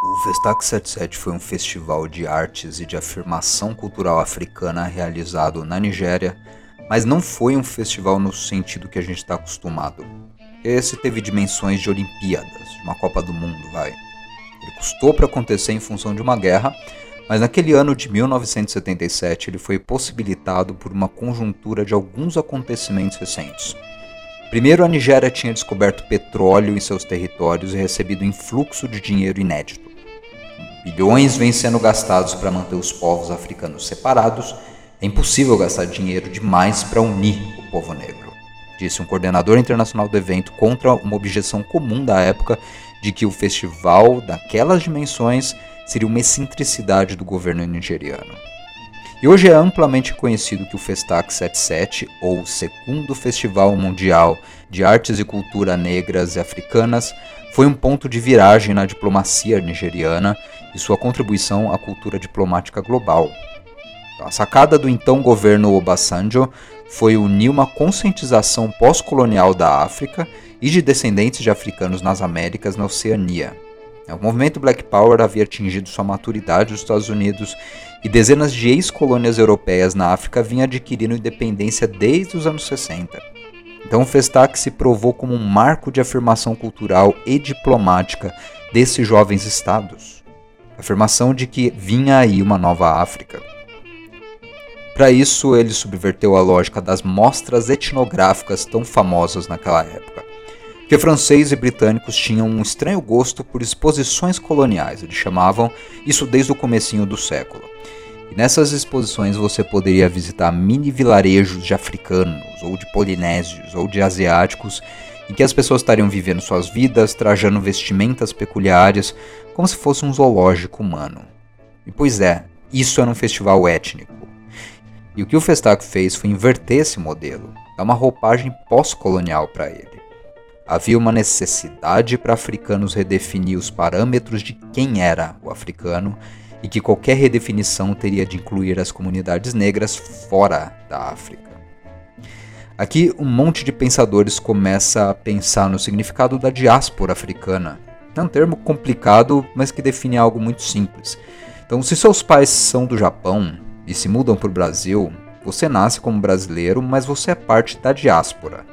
O Festac 77 foi um festival de artes e de afirmação cultural africana realizado na Nigéria, mas não foi um festival no sentido que a gente está acostumado. Esse teve dimensões de Olimpíadas, de uma Copa do Mundo, vai. Ele custou para acontecer em função de uma guerra, mas naquele ano de 1977 ele foi possibilitado por uma conjuntura de alguns acontecimentos recentes. Primeiro, a Nigéria tinha descoberto petróleo em seus territórios e recebido influxo de dinheiro inédito. Bilhões vêm sendo gastados para manter os povos africanos separados. É impossível gastar dinheiro demais para unir o povo negro, disse um coordenador internacional do evento contra uma objeção comum da época de que o festival daquelas dimensões seria uma excentricidade do governo nigeriano. E hoje é amplamente conhecido que o Festac 77, ou segundo Festival Mundial de Artes e Cultura Negras e Africanas, foi um ponto de viragem na diplomacia nigeriana e sua contribuição à cultura diplomática global. A sacada do então governo Obasanjo foi unir uma conscientização pós-colonial da África e de descendentes de africanos nas Américas na Oceania. O movimento Black Power havia atingido sua maturidade nos Estados Unidos e dezenas de ex-colônias europeias na África vinham adquirindo independência desde os anos 60. Então Festac se provou como um marco de afirmação cultural e diplomática desses jovens estados. Afirmação de que vinha aí uma nova África. Para isso, ele subverteu a lógica das mostras etnográficas tão famosas naquela época. Que franceses e britânicos tinham um estranho gosto por exposições coloniais, eles chamavam isso desde o comecinho do século. E nessas exposições você poderia visitar mini vilarejos de africanos, ou de polinésios, ou de asiáticos, em que as pessoas estariam vivendo suas vidas, trajando vestimentas peculiares, como se fosse um zoológico humano. E pois é, isso era um festival étnico. E o que o Festac fez foi inverter esse modelo, dar uma roupagem pós-colonial para ele. Havia uma necessidade para africanos redefinir os parâmetros de quem era o africano e que qualquer redefinição teria de incluir as comunidades negras fora da África. Aqui, um monte de pensadores começa a pensar no significado da diáspora africana. É um termo complicado, mas que define algo muito simples. Então, se seus pais são do Japão e se mudam para o Brasil, você nasce como brasileiro, mas você é parte da diáspora,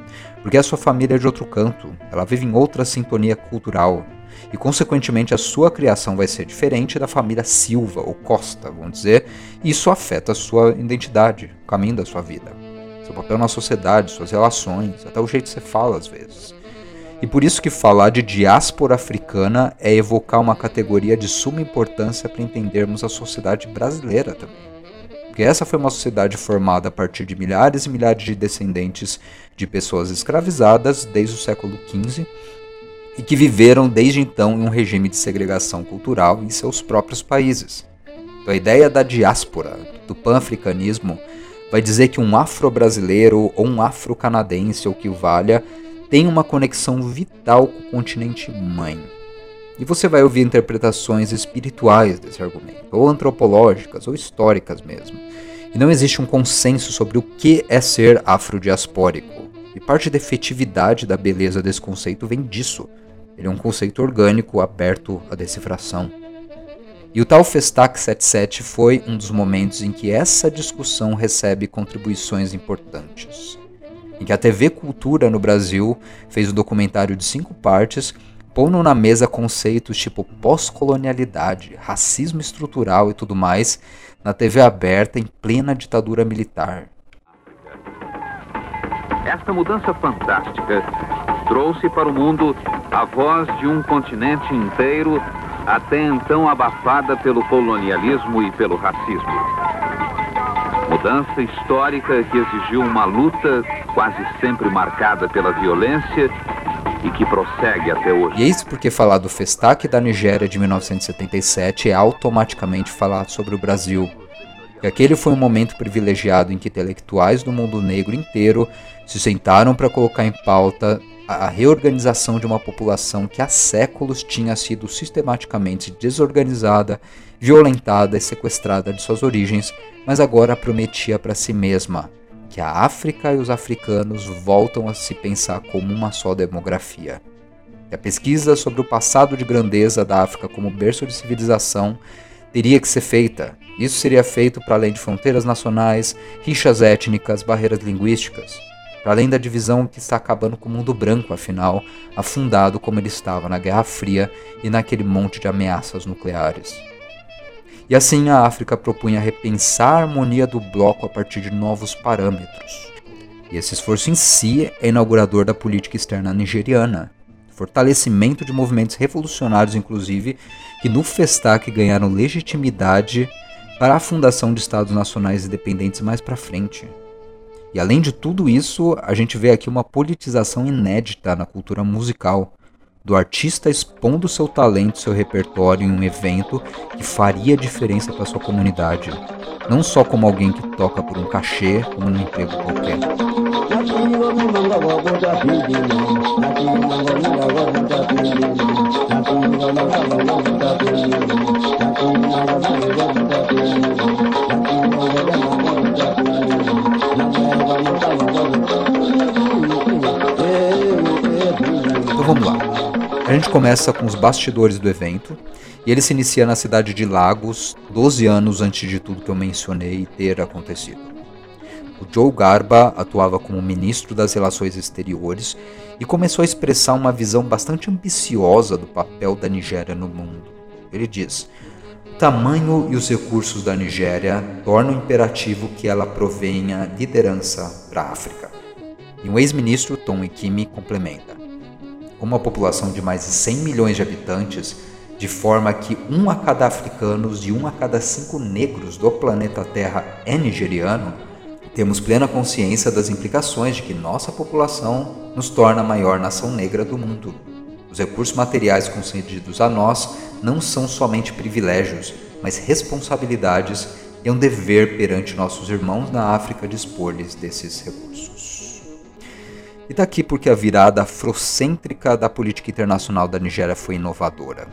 porque a sua família é de outro canto, ela vive em outra sintonia cultural, e consequentemente a sua criação vai ser diferente da família Silva ou Costa, vamos dizer, e isso afeta a sua identidade, o caminho da sua vida, seu papel na sociedade, suas relações, até o jeito que você fala às vezes. E por isso que falar de diáspora africana é evocar uma categoria de suma importância para entendermos a sociedade brasileira também. Porque essa foi uma sociedade formada a partir de milhares e milhares de descendentes de pessoas escravizadas desde o século XV e que viveram desde então em um regime de segregação cultural em seus próprios países. Então, a ideia da diáspora, do pan-africanismo, vai dizer que um afro-brasileiro ou um afro-canadense ou que o valha tem uma conexão vital com o continente mãe. E você vai ouvir interpretações espirituais desse argumento, ou antropológicas, ou históricas mesmo. E não existe um consenso sobre o que é ser afrodiaspórico. E parte da efetividade da beleza desse conceito vem disso. Ele é um conceito orgânico aberto à decifração. E o tal Festac 77 foi um dos momentos em que essa discussão recebe contribuições importantes. Em que a TV Cultura no Brasil fez um documentário de cinco partes, pondo na mesa conceitos tipo pós-colonialidade, racismo estrutural e tudo mais, na TV aberta em plena ditadura militar. Esta mudança fantástica trouxe para o mundo a voz de um continente inteiro até então abafada pelo colonialismo e pelo racismo. Mudança histórica que exigiu uma luta quase sempre marcada pela violência e que prossegue até hoje. E é isso porque falar do Festac da Nigéria de 1977 é automaticamente falar sobre o Brasil que aquele foi um momento privilegiado em que intelectuais do mundo negro inteiro se sentaram para colocar em pauta a reorganização de uma população que há séculos tinha sido sistematicamente desorganizada, violentada e sequestrada de suas origens, mas agora prometia para si mesma que a África e os africanos voltam a se pensar como uma só demografia. A pesquisa sobre o passado de grandeza da África como berço de civilização teria que ser feita. Isso seria feito para além de fronteiras nacionais, rixas étnicas, barreiras linguísticas, para além da divisão que está acabando com o mundo branco, afinal, afundado como ele estava na Guerra Fria e naquele monte de ameaças nucleares. E assim a África propunha repensar a harmonia do bloco a partir de novos parâmetros. E esse esforço em si é inaugurador da política externa nigeriana, fortalecimento de movimentos revolucionários, inclusive, que no Festac ganharam legitimidade para a fundação de estados nacionais independentes mais para frente. E além de tudo isso, a gente vê aqui uma politização inédita na cultura musical, do artista expondo seu talento, seu repertório em um evento que faria diferença para sua comunidade, não só como alguém que toca por um cachê, como num emprego qualquer. Então vamos lá. A gente começa com os bastidores do evento e ele se inicia na cidade de Lagos, 12 anos antes de tudo que eu mencionei ter acontecido. O Joe Garba atuava como ministro das Relações Exteriores e começou a expressar uma visão bastante ambiciosa do papel da Nigéria no mundo. Ele diz: o tamanho e os recursos da Nigéria tornam imperativo que ela provenha liderança para a África. E um ex-ministro, Tom Ikimi, complementa. Com uma população de mais de 100 milhões de habitantes, de forma que um a cada africanos e um a cada cinco negros do planeta Terra é nigeriano, temos plena consciência das implicações de que nossa população nos torna a maior nação negra do mundo. Os recursos materiais concedidos a nós não são somente privilégios, mas responsabilidades e um dever perante nossos irmãos na África dispor-lhes desses recursos. E daqui porque a virada afrocêntrica da política internacional da Nigéria foi inovadora.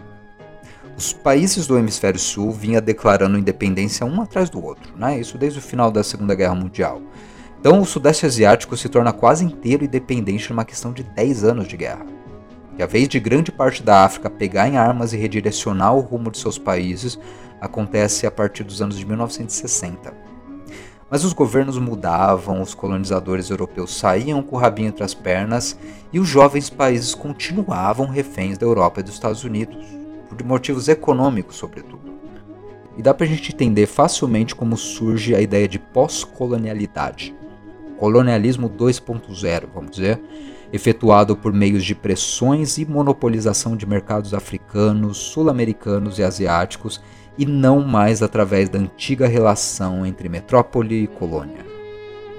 Os países do hemisfério sul vinham declarando independência um atrás do outro, né? isso desde o final da Segunda Guerra Mundial. Então o Sudeste Asiático se torna quase inteiro independente numa questão de 10 anos de guerra. E a vez de grande parte da África pegar em armas e redirecionar o rumo de seus países acontece a partir dos anos de 1960. Mas os governos mudavam, os colonizadores europeus saíam com o rabinho entre as pernas e os jovens países continuavam reféns da Europa e dos Estados Unidos, por motivos econômicos, sobretudo. E dá para a gente entender facilmente como surge a ideia de pós-colonialidade. Colonialismo 2.0, vamos dizer, efetuado por meios de pressões e monopolização de mercados africanos, sul-americanos e asiáticos, e não mais através da antiga relação entre metrópole e colônia.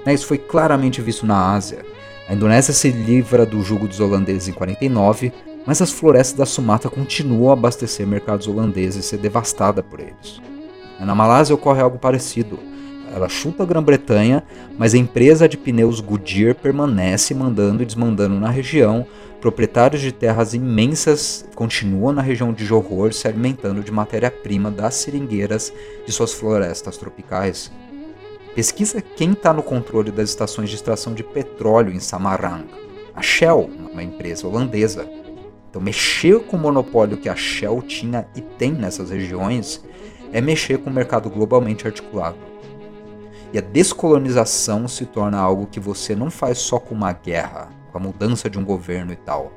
Né, isso foi claramente visto na Ásia. A Indonésia se livra do jugo dos holandeses em 49, mas as florestas da Sumatra continuam a abastecer mercados holandeses e ser devastada por eles. Na Malásia ocorre algo parecido ela chuta a Grã-Bretanha, mas a empresa de pneus Goodyear permanece mandando e desmandando na região. Proprietários de terras imensas continuam na região de Johor se alimentando de matéria-prima das seringueiras de suas florestas tropicais. Pesquisa quem está no controle das estações de extração de petróleo em Samarang. A Shell, uma empresa holandesa. Então, mexer com o monopólio que a Shell tinha e tem nessas regiões é mexer com o mercado globalmente articulado. E a descolonização se torna algo que você não faz só com uma guerra, com a mudança de um governo e tal.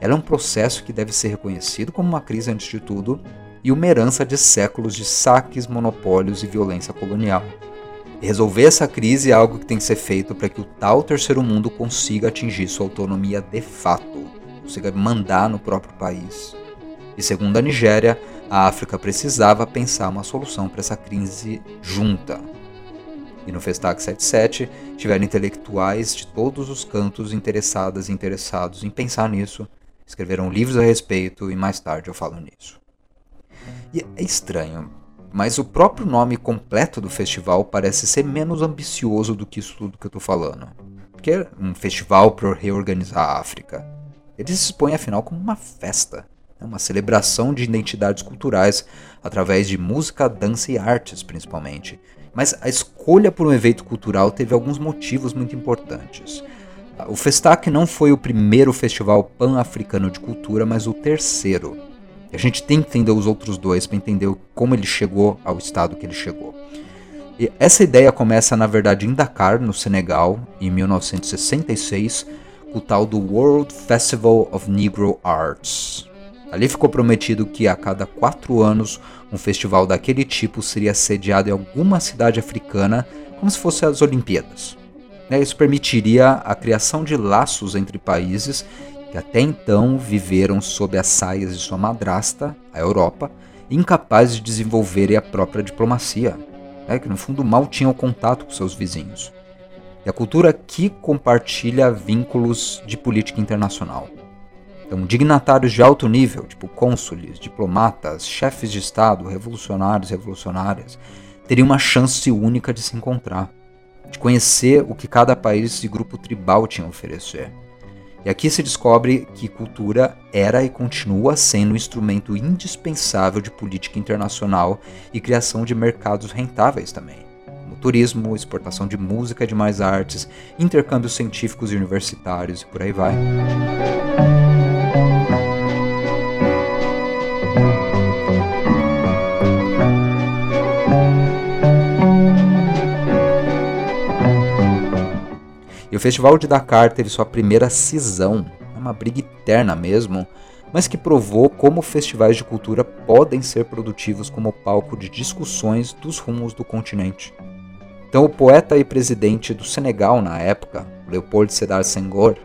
Ela é um processo que deve ser reconhecido como uma crise antes de tudo e uma herança de séculos de saques, monopólios e violência colonial. Resolver essa crise é algo que tem que ser feito para que o tal terceiro mundo consiga atingir sua autonomia de fato, consiga mandar no próprio país. E segundo a Nigéria, a África precisava pensar uma solução para essa crise junta, e no Festac 77 tiveram intelectuais de todos os cantos interessadas e interessados em pensar nisso, escreveram livros a respeito e mais tarde eu falo nisso. E é estranho, mas o próprio nome completo do festival parece ser menos ambicioso do que isso tudo que eu estou falando. Porque é um festival para reorganizar a África. Ele se expõe afinal como uma festa, né? uma celebração de identidades culturais através de música, dança e artes, principalmente, mas a escolha por um evento cultural teve alguns motivos muito importantes. O Festac não foi o primeiro festival pan-africano de cultura, mas o terceiro. A gente tem que entender os outros dois para entender como ele chegou ao estado que ele chegou. E essa ideia começa, na verdade, em Dakar, no Senegal, em 1966, com o tal do World Festival of Negro Arts. Ali ficou prometido que a cada quatro anos um festival daquele tipo seria sediado em alguma cidade africana, como se fosse as Olimpíadas. Né, isso permitiria a criação de laços entre países que até então viveram sob as saias de sua madrasta, a Europa, incapazes de desenvolverem a própria diplomacia, né, que no fundo mal tinham contato com seus vizinhos. E a cultura aqui compartilha vínculos de política internacional. Então, dignatários de alto nível, tipo cônsules, diplomatas, chefes de Estado, revolucionários, revolucionárias, teriam uma chance única de se encontrar de conhecer o que cada país e grupo tribal tinha a oferecer. E aqui se descobre que cultura era e continua sendo um instrumento indispensável de política internacional e criação de mercados rentáveis também, como turismo, exportação de música e de mais artes, intercâmbios científicos e universitários e por aí vai. E o Festival de Dakar teve sua primeira cisão, uma briga eterna mesmo, mas que provou como festivais de cultura podem ser produtivos como palco de discussões dos rumos do continente. Então, o poeta e presidente do Senegal na época, Leopold Sedar Senghor,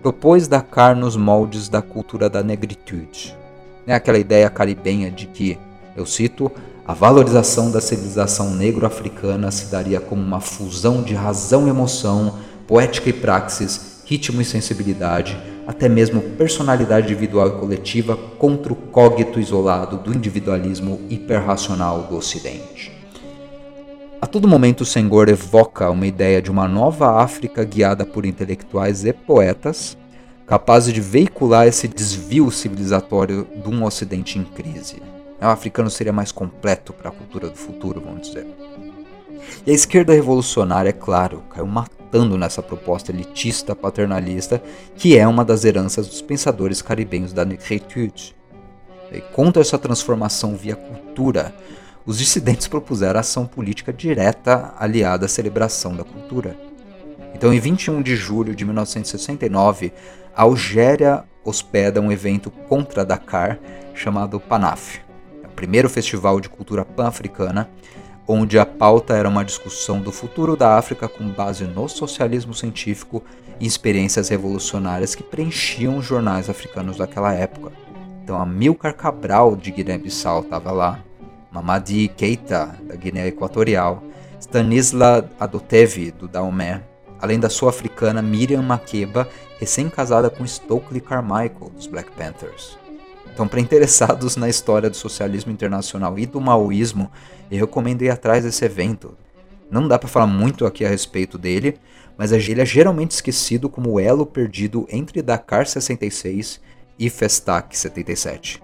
propôs Dakar nos moldes da cultura da negritude. É aquela ideia caribenha de que, eu cito, a valorização da civilização negro-africana se daria como uma fusão de razão e emoção poética e praxis, ritmo e sensibilidade, até mesmo personalidade individual e coletiva contra o cogito isolado do individualismo hiperracional do Ocidente. A todo momento, o Senghor evoca uma ideia de uma nova África guiada por intelectuais e poetas, capazes de veicular esse desvio civilizatório de um Ocidente em crise. O africano seria mais completo para a cultura do futuro, vamos dizer. E a esquerda revolucionária, é claro, caiu matando nessa proposta elitista paternalista que é uma das heranças dos pensadores caribenhos da negritude. E contra essa transformação via cultura, os dissidentes propuseram ação política direta aliada à celebração da cultura. Então, em 21 de julho de 1969, a Algéria hospeda um evento contra Dakar chamado PANAF, o primeiro festival de cultura pan-africana onde a pauta era uma discussão do futuro da África com base no socialismo científico e experiências revolucionárias que preenchiam os jornais africanos daquela época. Então, Amilcar Cabral, de Guiné-Bissau, estava lá, Mamadi Keita, da Guiné Equatorial, Stanisla Adotevi, do Daomé, além da sul-africana Miriam Makeba, recém-casada com Stokely Carmichael, dos Black Panthers. Então, para interessados na história do socialismo internacional e do maoísmo, eu recomendo ir atrás desse evento. Não dá para falar muito aqui a respeito dele, mas ele é geralmente esquecido como o elo perdido entre Dakar 66 e Festac 77.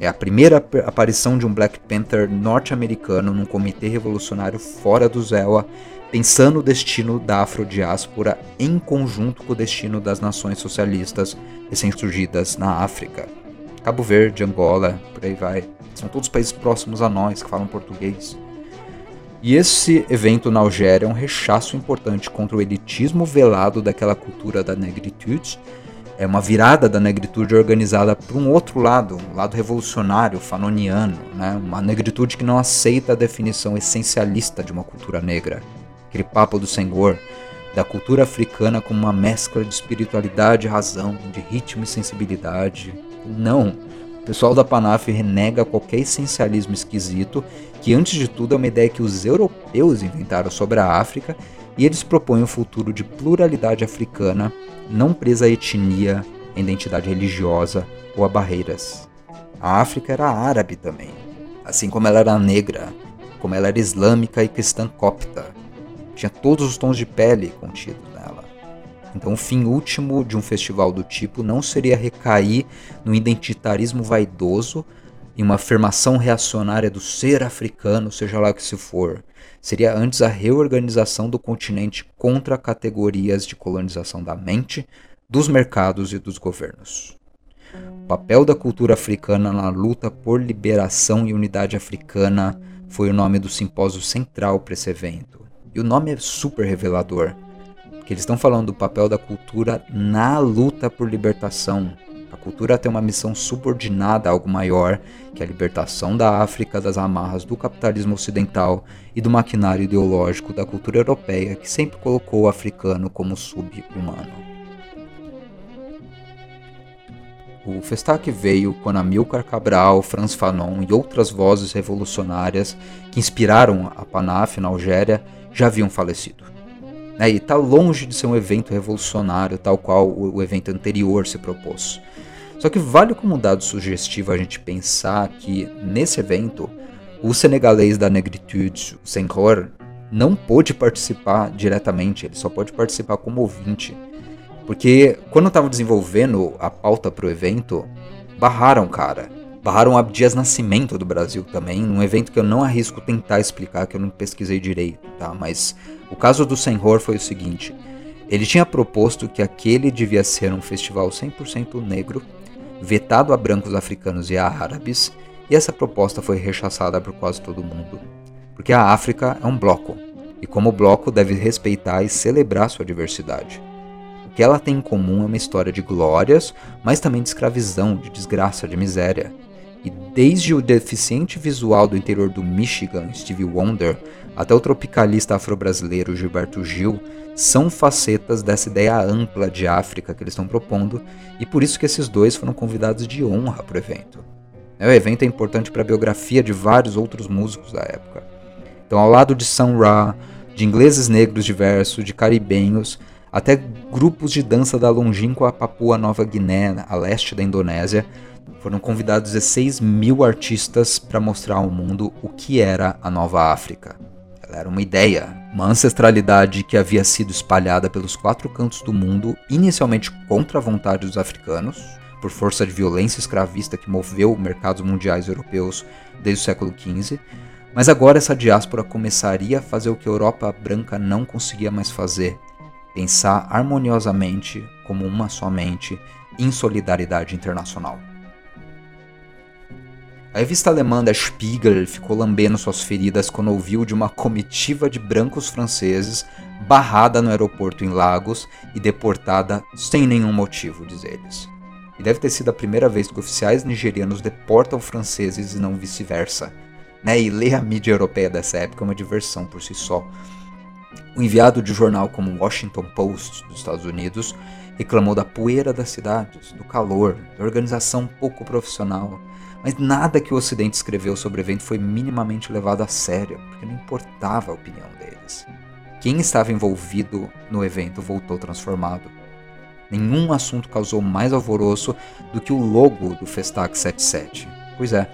É a primeira aparição de um Black Panther norte-americano num comitê revolucionário fora do ZEWA, pensando o destino da afrodiáspora em conjunto com o destino das nações socialistas recém-surgidas na África. Cabo Verde, Angola, por aí vai. São todos países próximos a nós que falam português. E esse evento na Algéria é um rechaço importante contra o elitismo velado daquela cultura da negritude. É uma virada da negritude organizada para um outro lado, um lado revolucionário, fanoniano, né? uma negritude que não aceita a definição essencialista de uma cultura negra. Aquele papo do Senghor, da cultura africana como uma mescla de espiritualidade e razão, de ritmo e sensibilidade, não. O pessoal da Panaf renega qualquer essencialismo esquisito, que antes de tudo é uma ideia que os europeus inventaram sobre a África, e eles propõem um futuro de pluralidade africana, não presa à etnia, à identidade religiosa ou a barreiras. A África era árabe também, assim como ela era negra, como ela era islâmica e cristã copta. Tinha todos os tons de pele contidos. Então, o fim último de um festival do tipo não seria recair no identitarismo vaidoso em uma afirmação reacionária do ser africano, seja lá o que se for. Seria antes a reorganização do continente contra categorias de colonização da mente, dos mercados e dos governos. O papel da cultura africana na luta por liberação e unidade africana foi o nome do simpósio central para esse evento. E o nome é super revelador, porque eles estão falando do papel da cultura na luta por libertação. A cultura tem uma missão subordinada a algo maior, que é a libertação da África das amarras do capitalismo ocidental e do maquinário ideológico da cultura europeia, que sempre colocou o africano como sub-humano. O Festac veio quando Amilcar Cabral, Franz Fanon e outras vozes revolucionárias que inspiraram a PANAF na Algéria já haviam falecido. É, e está longe de ser um evento revolucionário tal qual o evento anterior se propôs. Só que vale como dado sugestivo a gente pensar que, nesse evento, o senegalês da negritude, o Senghor, não pôde participar diretamente, ele só pode participar como ouvinte. Porque quando eu desenvolvendo a pauta pro evento, barraram, cara. Barraram o Abdias Nascimento do Brasil também, num evento que eu não arrisco tentar explicar, que eu não pesquisei direito, tá? Mas o caso do Senhor foi o seguinte: ele tinha proposto que aquele devia ser um festival 100% negro, vetado a brancos africanos e a árabes, e essa proposta foi rechaçada por quase todo mundo. Porque a África é um bloco, e como bloco deve respeitar e celebrar sua diversidade que ela tem em comum é uma história de glórias, mas também de escravizão, de desgraça, de miséria. E desde o deficiente visual do interior do Michigan, Stevie Wonder, até o tropicalista afro-brasileiro Gilberto Gil, são facetas dessa ideia ampla de África que eles estão propondo, e por isso que esses dois foram convidados de honra para o evento. O evento é importante para a biografia de vários outros músicos da época. Então, ao lado de Sun Ra, de ingleses negros diversos, de caribenhos, até grupos de dança da longínqua Papua Nova Guiné, a leste da Indonésia, foram convidados 16 mil artistas para mostrar ao mundo o que era a Nova África. Ela era uma ideia, uma ancestralidade que havia sido espalhada pelos quatro cantos do mundo, inicialmente contra a vontade dos africanos, por força de violência escravista que moveu mercados mundiais europeus desde o século XV, mas agora essa diáspora começaria a fazer o que a Europa branca não conseguia mais fazer, pensar harmoniosamente como uma só mente em solidariedade internacional. A revista alemã Der Spiegel ficou lambendo suas feridas quando ouviu de uma comitiva de brancos franceses barrada no aeroporto em Lagos e deportada sem nenhum motivo, diz eles. E deve ter sido a primeira vez que oficiais nigerianos deportam franceses e não vice-versa. Né? E ler a mídia europeia dessa época é uma diversão por si só. O enviado de jornal como o Washington Post dos Estados Unidos reclamou da poeira das cidades, do calor, da organização pouco profissional, mas nada que o Ocidente escreveu sobre o evento foi minimamente levado a sério, porque não importava a opinião deles. Quem estava envolvido no evento voltou transformado. Nenhum assunto causou mais alvoroço do que o logo do Festac 77. Pois é,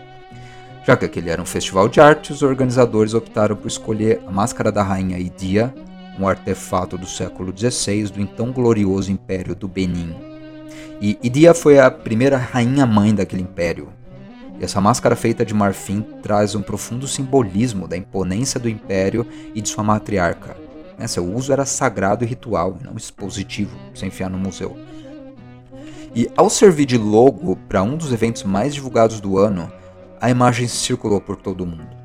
já que aquele era um festival de arte, os organizadores optaram por escolher a máscara da rainha Idia, um artefato do século XVI do então glorioso Império do Benin. E Idia foi a primeira rainha-mãe daquele império. E essa máscara feita de marfim traz um profundo simbolismo da imponência do império e de sua matriarca. Né, seu uso era sagrado e ritual, não expositivo, sem enfiar no museu. E ao servir de logo para um dos eventos mais divulgados do ano, a imagem circulou por todo o mundo.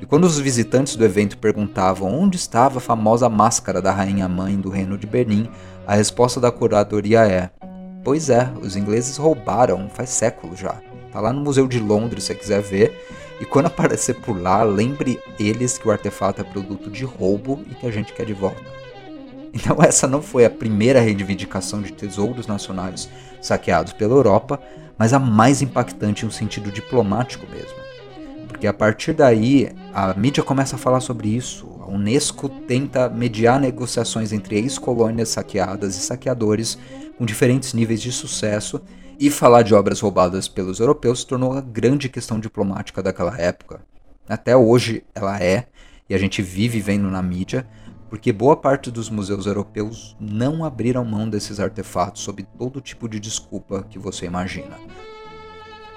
E quando os visitantes do evento perguntavam onde estava a famosa máscara da rainha mãe do reino de Berlim, a resposta da curadoria é: Pois é, os ingleses roubaram faz séculos já. Tá lá no Museu de Londres se você quiser ver. E quando aparecer por lá, lembre eles que o artefato é produto de roubo e que a gente quer de volta. Então essa não foi a primeira reivindicação de tesouros nacionais saqueados pela Europa, mas a mais impactante em um sentido diplomático mesmo. Porque a partir daí a mídia começa a falar sobre isso. A Unesco tenta mediar negociações entre ex-colônias saqueadas e saqueadores com diferentes níveis de sucesso, e falar de obras roubadas pelos europeus se tornou a grande questão diplomática daquela época. Até hoje ela é, e a gente vive vendo na mídia, porque boa parte dos museus europeus não abriram mão desses artefatos sob todo tipo de desculpa que você imagina.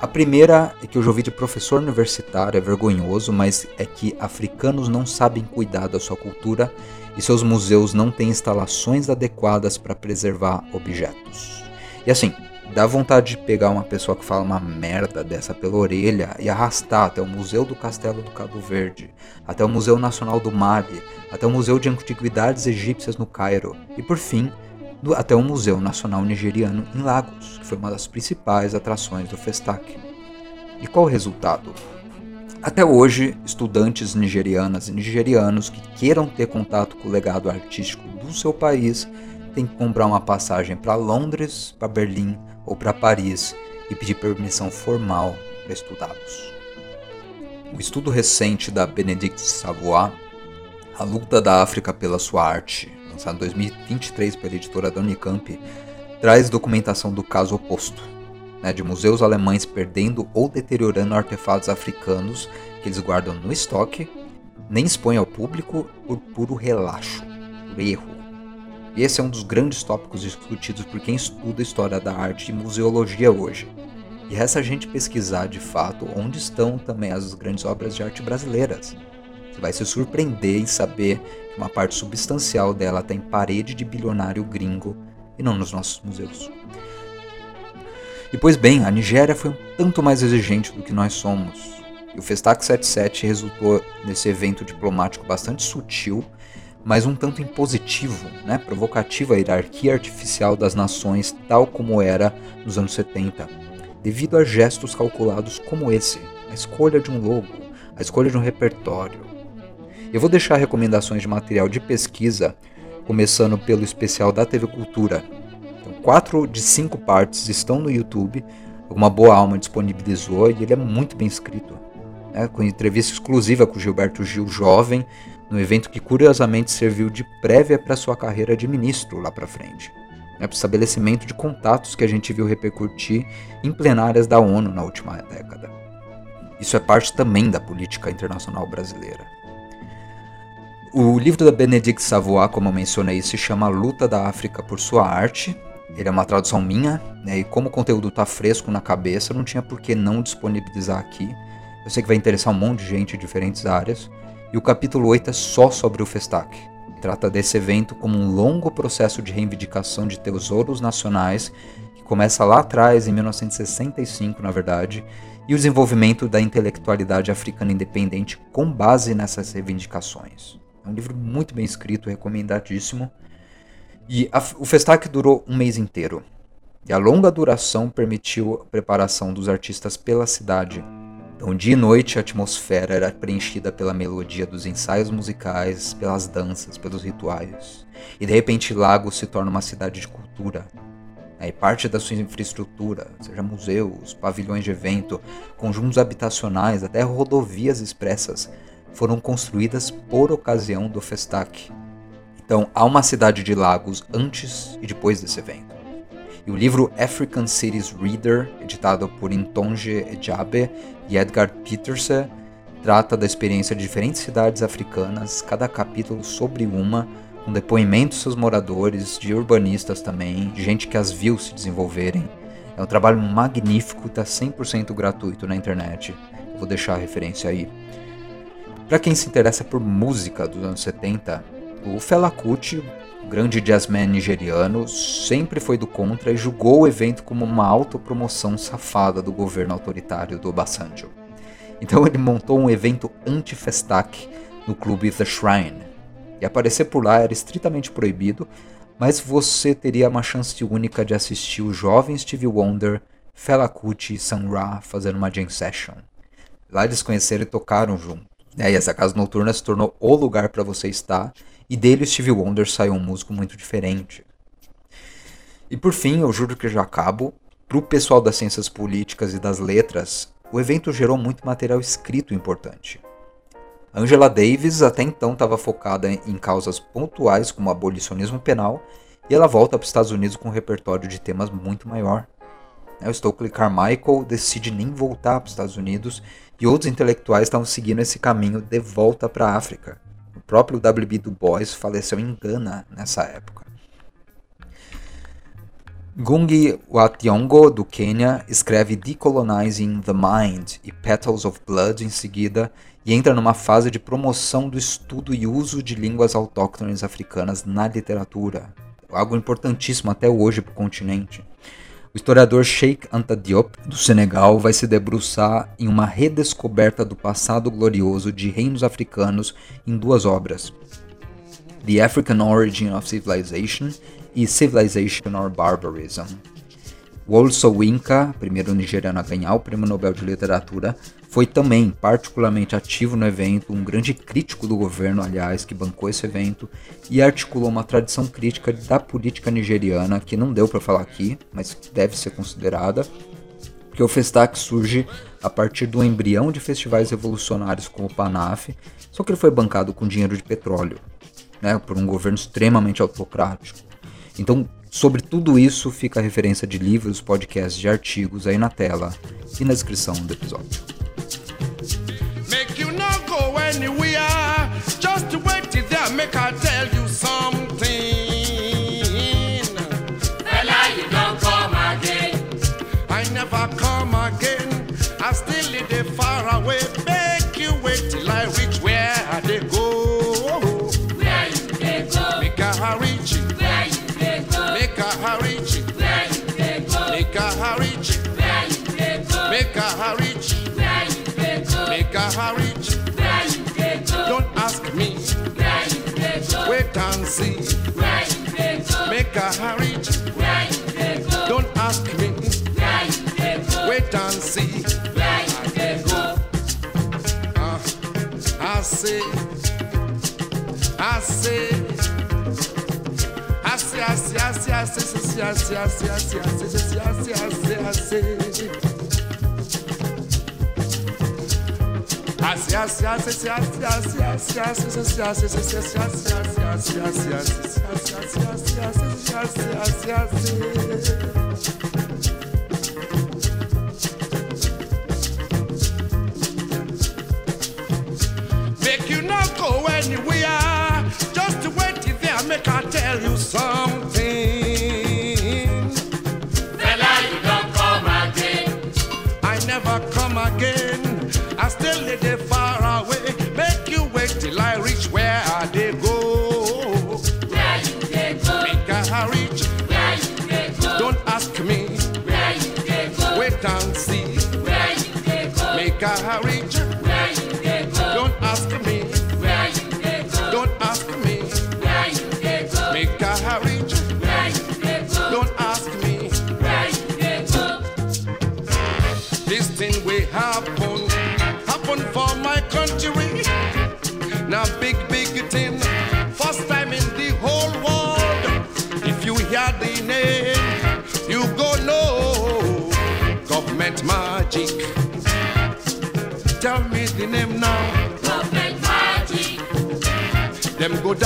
A primeira é que eu já ouvi de professor universitário, é vergonhoso, mas é que africanos não sabem cuidar da sua cultura e seus museus não têm instalações adequadas para preservar objetos. E assim, dá vontade de pegar uma pessoa que fala uma merda dessa pela orelha e arrastar até o Museu do Castelo do Cabo Verde, até o Museu Nacional do Mali, até o Museu de Antiguidades Egípcias no Cairo e, por fim, até o Museu Nacional Nigeriano em Lagos, que foi uma das principais atrações do Festac. E qual o resultado? Até hoje, estudantes nigerianas e nigerianos que queiram ter contato com o legado artístico do seu país têm que comprar uma passagem para Londres, para Berlim ou para Paris e pedir permissão formal para estudá-los. O estudo recente da Benedict Savoy, A Luta da África pela Sua Arte, lançado em 2023 pela editora da Unicamp, traz documentação do caso oposto, né, de museus alemães perdendo ou deteriorando artefatos africanos que eles guardam no estoque, nem expõem ao público por puro relaxo, por erro. E esse é um dos grandes tópicos discutidos por quem estuda história da arte e museologia hoje. E resta a gente pesquisar de fato onde estão também as grandes obras de arte brasileiras. Você vai se surpreender em saber que uma parte substancial dela está em parede de bilionário gringo e não nos nossos museus. E pois bem, a Nigéria foi um tanto mais exigente do que nós somos. E o Festac 77 resultou nesse evento diplomático bastante sutil, mas um tanto impositivo, né, provocativo à hierarquia artificial das nações tal como era nos anos 70, devido a gestos calculados como esse, a escolha de um logo, a escolha de um repertório, eu vou deixar recomendações de material de pesquisa, começando pelo especial da TV Cultura. Então, quatro de cinco partes estão no YouTube, uma boa alma disponibilizou e ele é muito bem escrito. Né? Com entrevista exclusiva com Gilberto Gil jovem, no evento que curiosamente serviu de prévia para sua carreira de ministro lá para frente. Né? Para o estabelecimento de contatos que a gente viu repercutir em plenárias da ONU na última década. Isso é parte também da política internacional brasileira. O livro da Benedict Savoy, como eu mencionei, se chama Luta da África por Sua Arte. Ele é uma tradução minha, né, e como o conteúdo está fresco na cabeça, não tinha por que não disponibilizar aqui. Eu sei que vai interessar um monte de gente de diferentes áreas. E o capítulo 8 é só sobre o Festac. Trata desse evento como um longo processo de reivindicação de tesouros nacionais, que começa lá atrás, em 1965, na verdade, e o desenvolvimento da intelectualidade africana independente com base nessas reivindicações. É um livro muito bem escrito, recomendadíssimo. E a, o Festac durou um mês inteiro. E a longa duração permitiu a preparação dos artistas pela cidade. Então, dia e noite, a atmosfera era preenchida pela melodia dos ensaios musicais, pelas danças, pelos rituais. E de repente, Lagos se torna uma cidade de cultura. E parte da sua infraestrutura, seja museus, pavilhões de evento, conjuntos habitacionais, até rodovias expressas, foram construídas por ocasião do Festac. Então, há uma cidade de lagos antes e depois desse evento. E o livro African Cities Reader, editado por Intonje Ejabe e Edgar Peterson, trata da experiência de diferentes cidades africanas, cada capítulo sobre uma, com depoimentos dos seus moradores, de urbanistas também, de gente que as viu se desenvolverem. É um trabalho magnífico, está 100% gratuito na internet. Eu vou deixar a referência aí. Para quem se interessa por música dos anos 70, o Fela Kuti, grande jazzman nigeriano, sempre foi do contra e julgou o evento como uma autopromoção safada do governo autoritário do Obasanjo. Então ele montou um evento anti-Festac no clube The Shrine. E aparecer por lá era estritamente proibido, mas você teria uma chance única de assistir o jovem Stevie Wonder, Fela Kuti e Sun Ra fazendo uma jam session. Lá eles conheceram e tocaram junto. É, e essa casa noturna se tornou o lugar para você estar, e dele Steve Wonder saiu um músico muito diferente. E por fim, eu juro que já acabo, para o pessoal das ciências políticas e das letras, o evento gerou muito material escrito importante. Angela Davis até então estava focada em causas pontuais como abolicionismo penal, e ela volta para os Estados Unidos com um repertório de temas muito maior. O Stokely Carmichael decide nem voltar para os Estados Unidos e outros intelectuais estavam seguindo esse caminho de volta para a África. O próprio W.B. Du Bois faleceu em Gana nessa época. Gungi wa Thiong'o, do Quênia, escreve Decolonizing the Mind e Petals of Blood em seguida e entra numa fase de promoção do estudo e uso de línguas autóctones africanas na literatura, algo importantíssimo até hoje para o continente. O historiador Sheikh Anta Diop, do Senegal, vai se debruçar em uma redescoberta do passado glorioso de reinos africanos em duas obras: The African Origin of Civilization e Civilization or Barbarism. Wole Soyinka, primeiro nigeriano a ganhar o Prêmio Nobel de Literatura, foi também particularmente ativo no evento, um grande crítico do governo, aliás, que bancou esse evento, e articulou uma tradição crítica da política nigeriana que não deu para falar aqui, mas deve ser considerada, que o Festac surge a partir do embrião de festivais revolucionários como o Panaf, só que ele foi bancado com dinheiro de petróleo, né, por um governo extremamente autocrático. Então, sobre tudo isso fica a referência de livros, podcasts e artigos aí na tela e na descrição do episódio. Make a reach. Don't ask me. Wait and see. Uh, I say. I say. I say, I say, I say, I say, I say, I say, I say, I say, I say, I say, I say, I say, Make you not go anywhere, just wait there, make I tell you something.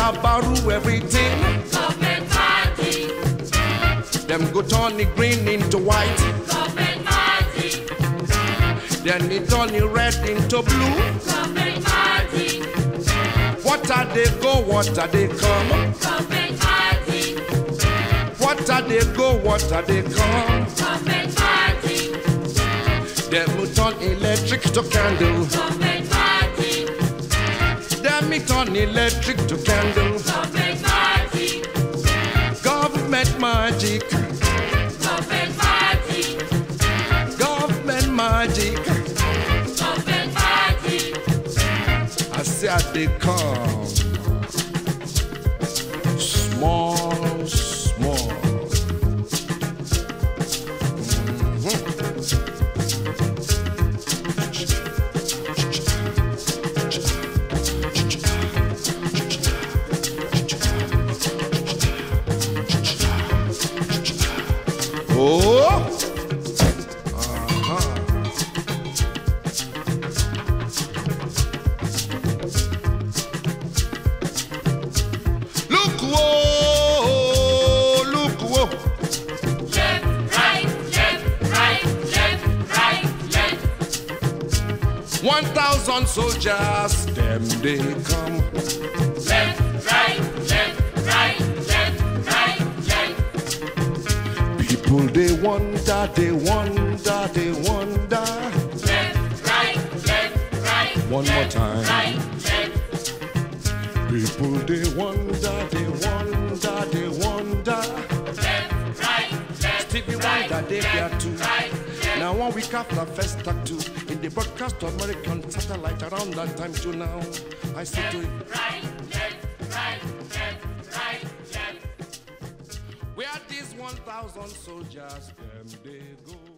Dabaru everything. Government magic. Them go turn the green into white. Government magic. Then it turn the red into blue. Government magic. What are they go? What are they come? Government magic. What are they go? What are they come? Government magic. Them turn electric to candle. Government it turn electric to candle. Government magic. Government magic. Government magic. Government magic. Government magic. I said they come. One thousand soldiers, them they come. Left, right, left, right, left, right, left. they wonder, they wonder, they wonder. Left, right, left, right. One more time. Right, left, People they wonder, they wonder, they wonder. left, right, left. Stevie right, Wonder they left, got to. Right, left. Now one week after first talk to in the broadcast of American satellite around that time to now. I say to it. Right, left, right, left, right, left. where these 1,000 soldiers them they go?